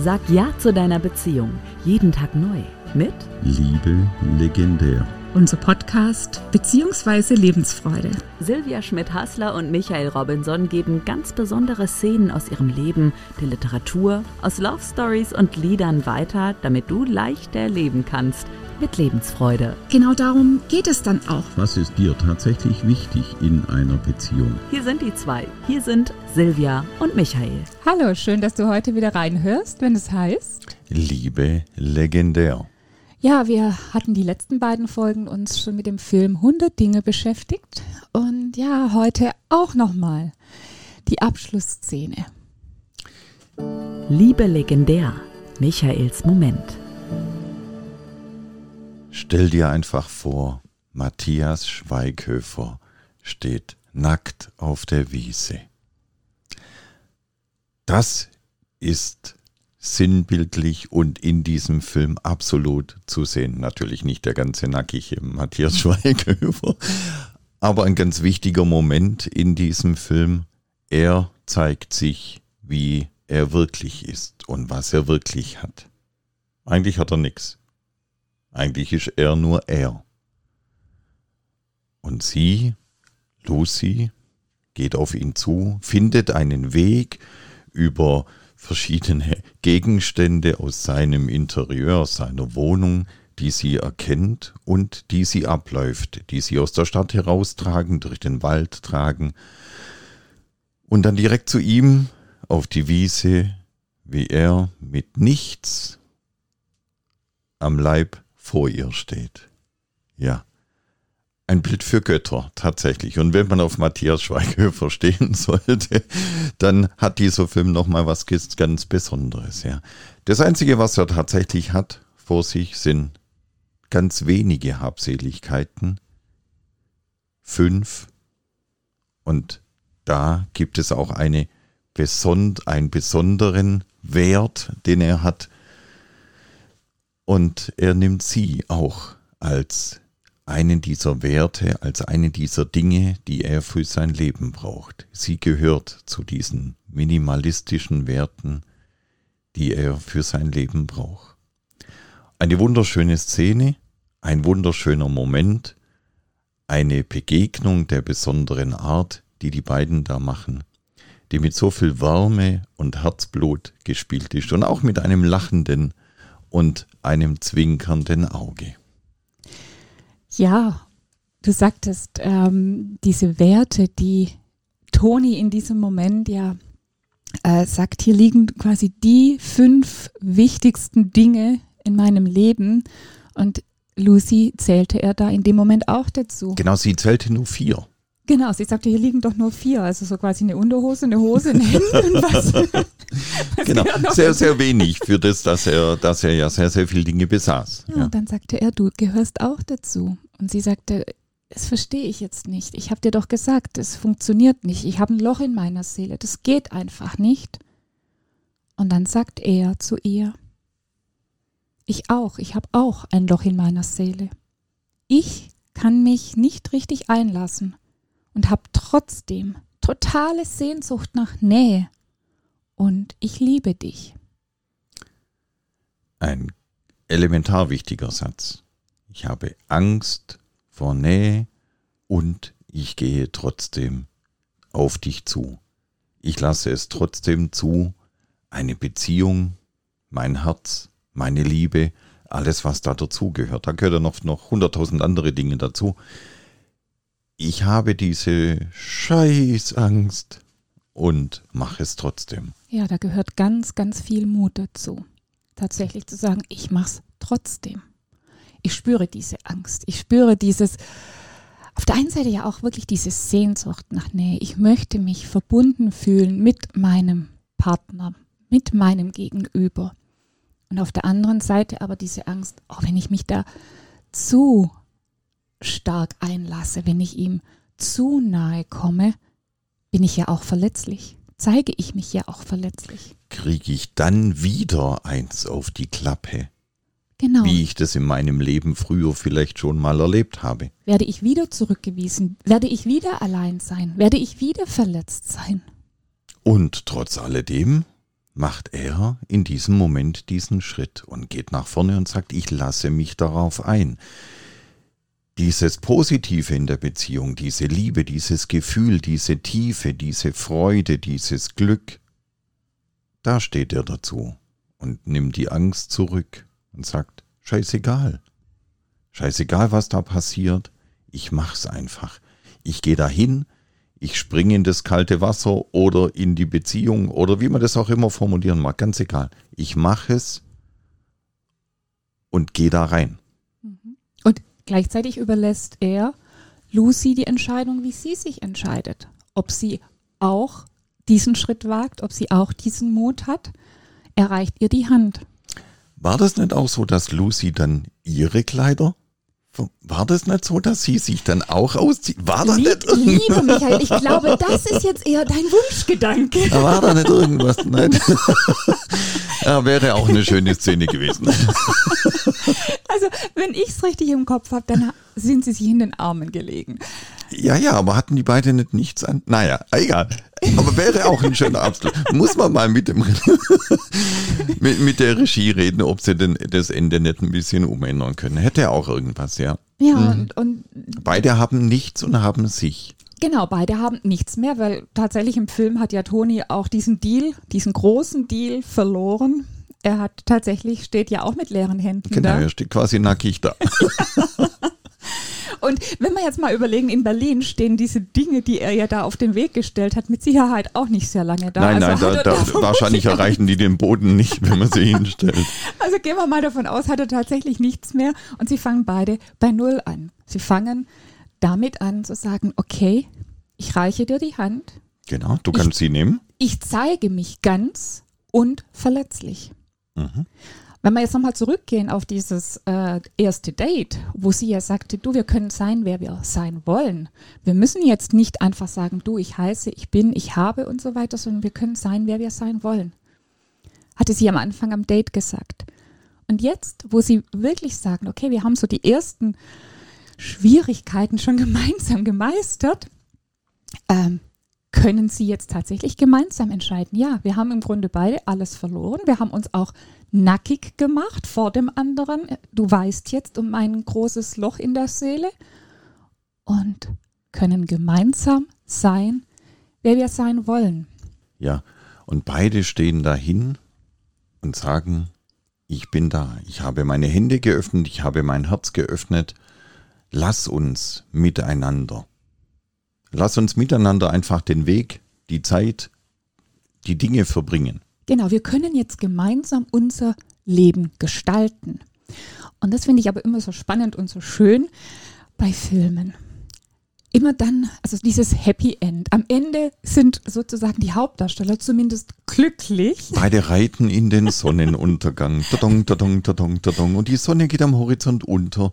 Sag Ja zu deiner Beziehung. Jeden Tag neu. Mit Liebe legendär. Unser Podcast bzw. Lebensfreude. Silvia Schmidt-Hassler und Michael Robinson geben ganz besondere Szenen aus ihrem Leben, der Literatur, aus Love Stories und Liedern weiter, damit du leichter leben kannst. Mit Lebensfreude. Genau darum geht es dann auch. Was ist dir tatsächlich wichtig in einer Beziehung? Hier sind die zwei. Hier sind Silvia und Michael. Hallo, schön, dass du heute wieder reinhörst, wenn es heißt Liebe legendär. Ja, wir hatten die letzten beiden Folgen uns schon mit dem Film 100 Dinge beschäftigt und ja, heute auch nochmal die Abschlussszene. Liebe legendär. Michaels Moment. Stell dir einfach vor, Matthias Schweighöfer steht nackt auf der Wiese. Das ist sinnbildlich und in diesem Film absolut zu sehen. Natürlich nicht der ganze nackige Matthias Schweighöfer, aber ein ganz wichtiger Moment in diesem Film. Er zeigt sich, wie er wirklich ist und was er wirklich hat. Eigentlich hat er nichts. Eigentlich ist er nur er. Und sie, Lucy, geht auf ihn zu, findet einen Weg über verschiedene Gegenstände aus seinem Interieur, seiner Wohnung, die sie erkennt und die sie abläuft, die sie aus der Stadt heraustragen, durch den Wald tragen und dann direkt zu ihm auf die Wiese, wie er mit nichts am Leib vor ihr steht. Ja, ein Bild für Götter tatsächlich. Und wenn man auf Matthias Schweighöfer stehen sollte, dann hat dieser Film nochmal was ganz Besonderes. Ja. Das Einzige, was er tatsächlich hat vor sich, sind ganz wenige Habseligkeiten. Fünf. Und da gibt es auch eine besond einen besonderen Wert, den er hat, und er nimmt sie auch als einen dieser Werte, als eine dieser Dinge, die er für sein Leben braucht. Sie gehört zu diesen minimalistischen Werten, die er für sein Leben braucht. Eine wunderschöne Szene, ein wunderschöner Moment, eine Begegnung der besonderen Art, die die beiden da machen, die mit so viel Wärme und Herzblut gespielt ist und auch mit einem lachenden und einem zwinkernden Auge. Ja, du sagtest, ähm, diese Werte, die Toni in diesem Moment ja äh, sagt, hier liegen quasi die fünf wichtigsten Dinge in meinem Leben. Und Lucy zählte er da in dem Moment auch dazu. Genau, sie zählte nur vier. Genau, sie sagte, hier liegen doch nur vier, also so quasi eine Unterhose, eine Hose, ein Hemd und was. was genau, sehr, sehr wenig für das, dass er, dass er ja sehr, sehr viele Dinge besaß. Ja, ja. Und dann sagte er, du gehörst auch dazu. Und sie sagte, das verstehe ich jetzt nicht. Ich habe dir doch gesagt, es funktioniert nicht. Ich habe ein Loch in meiner Seele. Das geht einfach nicht. Und dann sagt er zu ihr, ich auch, ich habe auch ein Loch in meiner Seele. Ich kann mich nicht richtig einlassen und habe trotzdem totale Sehnsucht nach Nähe. Und ich liebe dich. Ein elementar wichtiger Satz. Ich habe Angst vor Nähe und ich gehe trotzdem auf dich zu. Ich lasse es trotzdem zu, eine Beziehung, mein Herz, meine Liebe, alles, was da dazugehört. Da gehört ja noch hunderttausend andere Dinge dazu ich habe diese Scheißangst und mache es trotzdem. Ja, da gehört ganz, ganz viel Mut dazu. Tatsächlich zu sagen, ich mache es trotzdem. Ich spüre diese Angst. Ich spüre dieses, auf der einen Seite ja auch wirklich diese Sehnsucht nach Nähe. Ich möchte mich verbunden fühlen mit meinem Partner, mit meinem Gegenüber. Und auf der anderen Seite aber diese Angst, auch wenn ich mich da zu stark einlasse, wenn ich ihm zu nahe komme, bin ich ja auch verletzlich. Zeige ich mich ja auch verletzlich. Kriege ich dann wieder eins auf die Klappe? Genau. Wie ich das in meinem Leben früher vielleicht schon mal erlebt habe. Werde ich wieder zurückgewiesen? Werde ich wieder allein sein? Werde ich wieder verletzt sein? Und trotz alledem macht er in diesem Moment diesen Schritt und geht nach vorne und sagt, ich lasse mich darauf ein. Dieses Positive in der Beziehung, diese Liebe, dieses Gefühl, diese Tiefe, diese Freude, dieses Glück, da steht er dazu und nimmt die Angst zurück und sagt, scheißegal. Scheißegal, was da passiert, ich mach's einfach. Ich gehe dahin, ich springe in das kalte Wasser oder in die Beziehung oder wie man das auch immer formulieren mag, ganz egal. Ich mache es und gehe da rein. Mhm. Und gleichzeitig überlässt er Lucy die Entscheidung, wie sie sich entscheidet. Ob sie auch diesen Schritt wagt, ob sie auch diesen Mut hat. Er reicht ihr die Hand. War das nicht auch so, dass Lucy dann ihre Kleider war das nicht so, dass sie sich dann auch auszieht? War da Lieb, nicht irgendwas? Liebe Michael, ich glaube, das ist jetzt eher dein Wunschgedanke. Da war da nicht irgendwas? Nein. Ja, wäre auch eine schöne Szene gewesen. Also, wenn ich es richtig im Kopf habe, dann sind sie sich in den Armen gelegen. Ja, ja, aber hatten die beiden nicht nichts an? Naja, egal. Aber wäre auch ein schöner Abschluss. Muss man mal mit, dem mit, mit der Regie reden, ob sie denn das Ende nicht ein bisschen umändern können. Hätte auch irgendwas, ja. Ja, mhm. und, und beide haben nichts und haben sich. Genau, beide haben nichts mehr, weil tatsächlich im Film hat ja Toni auch diesen Deal, diesen großen Deal verloren. Er hat tatsächlich, steht ja auch mit leeren Händen genau, da. Genau, er steht quasi nackig da. Und wenn jetzt mal überlegen, in Berlin stehen diese Dinge, die er ja da auf den Weg gestellt hat, mit Sicherheit auch nicht sehr lange da. Nein, also nein, da, da, wahrscheinlich erreichen die den Boden nicht, wenn man sie hinstellt. Also gehen wir mal davon aus, hat er tatsächlich nichts mehr und sie fangen beide bei Null an. Sie fangen damit an zu sagen, okay, ich reiche dir die Hand. Genau, du kannst ich, sie nehmen. Ich zeige mich ganz und verletzlich. Mhm. Wenn wir jetzt nochmal zurückgehen auf dieses äh, erste Date, wo sie ja sagte, du, wir können sein, wer wir sein wollen. Wir müssen jetzt nicht einfach sagen, du, ich heiße, ich bin, ich habe und so weiter, sondern wir können sein, wer wir sein wollen. Hatte sie am Anfang am Date gesagt. Und jetzt, wo sie wirklich sagen, okay, wir haben so die ersten Schwierigkeiten schon gemeinsam gemeistert, ähm, können sie jetzt tatsächlich gemeinsam entscheiden. Ja, wir haben im Grunde beide alles verloren. Wir haben uns auch nackig gemacht vor dem anderen. Du weißt jetzt um ein großes Loch in der Seele und können gemeinsam sein, wer wir sein wollen. Ja, und beide stehen dahin und sagen, ich bin da, ich habe meine Hände geöffnet, ich habe mein Herz geöffnet, lass uns miteinander. Lass uns miteinander einfach den Weg, die Zeit, die Dinge verbringen. Genau, wir können jetzt gemeinsam unser Leben gestalten. Und das finde ich aber immer so spannend und so schön bei Filmen. Immer dann, also dieses Happy End. Am Ende sind sozusagen die Hauptdarsteller zumindest glücklich. Beide reiten in den Sonnenuntergang. Tadong, tadong, tadong, tadong. Und die Sonne geht am Horizont unter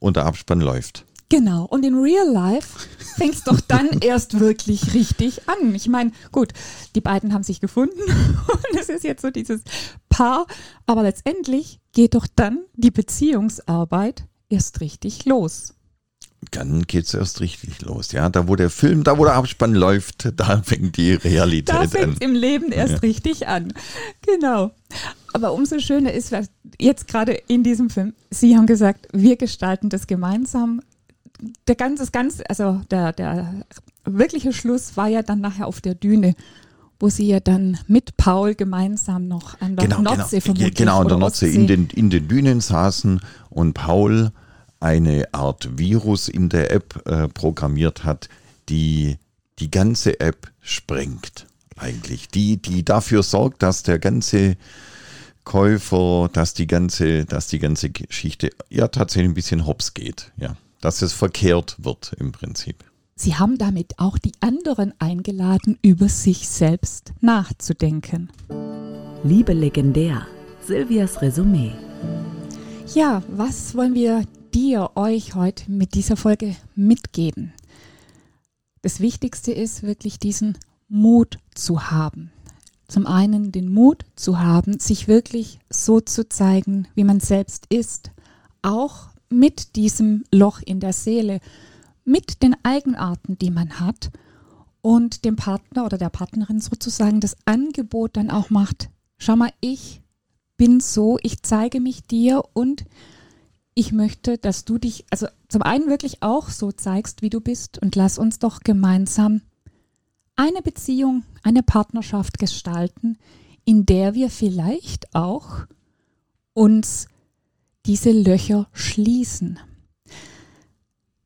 und der Abspann läuft. Genau. Und in Real Life fängt es doch dann erst wirklich richtig an. Ich meine, gut, die beiden haben sich gefunden und es ist jetzt so dieses Paar, aber letztendlich geht doch dann die Beziehungsarbeit erst richtig los. Dann geht es erst richtig los, ja. Da wo der Film, da wo der Abspann läuft, da fängt die Realität da an. Da fängt im Leben erst ja. richtig an. Genau. Aber umso schöner ist, jetzt gerade in diesem Film, Sie haben gesagt, wir gestalten das gemeinsam der ganze, das ganze, also der, der wirkliche Schluss war ja dann nachher auf der Düne, wo sie ja dann mit Paul gemeinsam noch an der genau, Nordsee genau, vermutlich Genau, an der Nordsee in den, in den Dünen saßen und Paul eine Art Virus in der App äh, programmiert hat, die die ganze App sprengt eigentlich, die, die dafür sorgt, dass der ganze Käufer, dass die ganze, dass die ganze Geschichte ja tatsächlich ein bisschen hops geht, ja dass es verkehrt wird im Prinzip. Sie haben damit auch die anderen eingeladen, über sich selbst nachzudenken. Liebe legendär, Silvias Resümee. Ja, was wollen wir dir, euch heute mit dieser Folge mitgeben? Das Wichtigste ist wirklich diesen Mut zu haben. Zum einen den Mut zu haben, sich wirklich so zu zeigen, wie man selbst ist, auch mit diesem Loch in der Seele, mit den Eigenarten, die man hat und dem Partner oder der Partnerin sozusagen das Angebot dann auch macht, schau mal, ich bin so, ich zeige mich dir und ich möchte, dass du dich, also zum einen wirklich auch so zeigst, wie du bist und lass uns doch gemeinsam eine Beziehung, eine Partnerschaft gestalten, in der wir vielleicht auch uns diese Löcher schließen.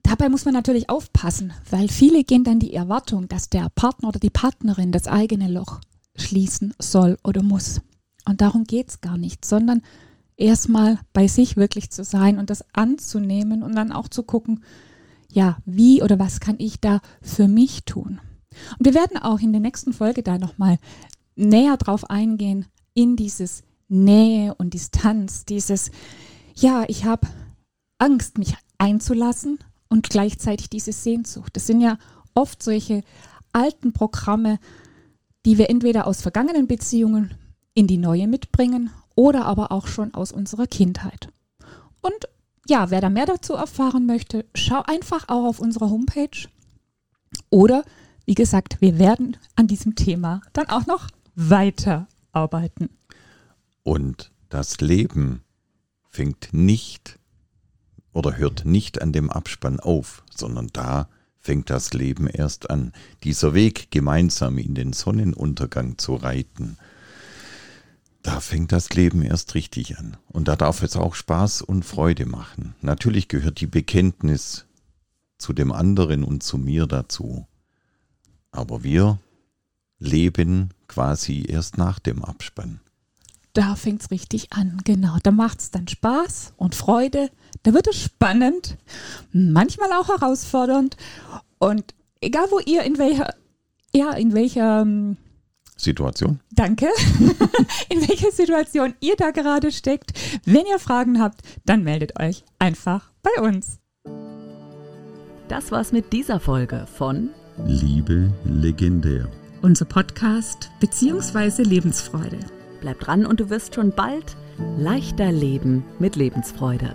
Dabei muss man natürlich aufpassen, weil viele gehen dann die Erwartung, dass der Partner oder die Partnerin das eigene Loch schließen soll oder muss. Und darum geht es gar nicht, sondern erstmal bei sich wirklich zu sein und das anzunehmen und dann auch zu gucken, ja, wie oder was kann ich da für mich tun? Und wir werden auch in der nächsten Folge da nochmal näher drauf eingehen, in dieses Nähe und Distanz, dieses, ja, ich habe Angst, mich einzulassen und gleichzeitig diese Sehnsucht. Das sind ja oft solche alten Programme, die wir entweder aus vergangenen Beziehungen in die neue mitbringen oder aber auch schon aus unserer Kindheit. Und ja, wer da mehr dazu erfahren möchte, schau einfach auch auf unserer Homepage. Oder, wie gesagt, wir werden an diesem Thema dann auch noch weiterarbeiten. Und das Leben fängt nicht oder hört nicht an dem Abspann auf, sondern da fängt das Leben erst an. Dieser Weg, gemeinsam in den Sonnenuntergang zu reiten, da fängt das Leben erst richtig an. Und da darf es auch Spaß und Freude machen. Natürlich gehört die Bekenntnis zu dem anderen und zu mir dazu. Aber wir leben quasi erst nach dem Abspann. Da fängt es richtig an, genau. Da macht es dann Spaß und Freude. Da wird es spannend, manchmal auch herausfordernd. Und egal wo ihr in welcher, ja, in welcher ähm, Situation. Danke. In welcher Situation ihr da gerade steckt. Wenn ihr Fragen habt, dann meldet euch einfach bei uns. Das war's mit dieser Folge von Liebe legendär. Unser Podcast bzw. Lebensfreude. Bleib dran und du wirst schon bald leichter leben mit Lebensfreude.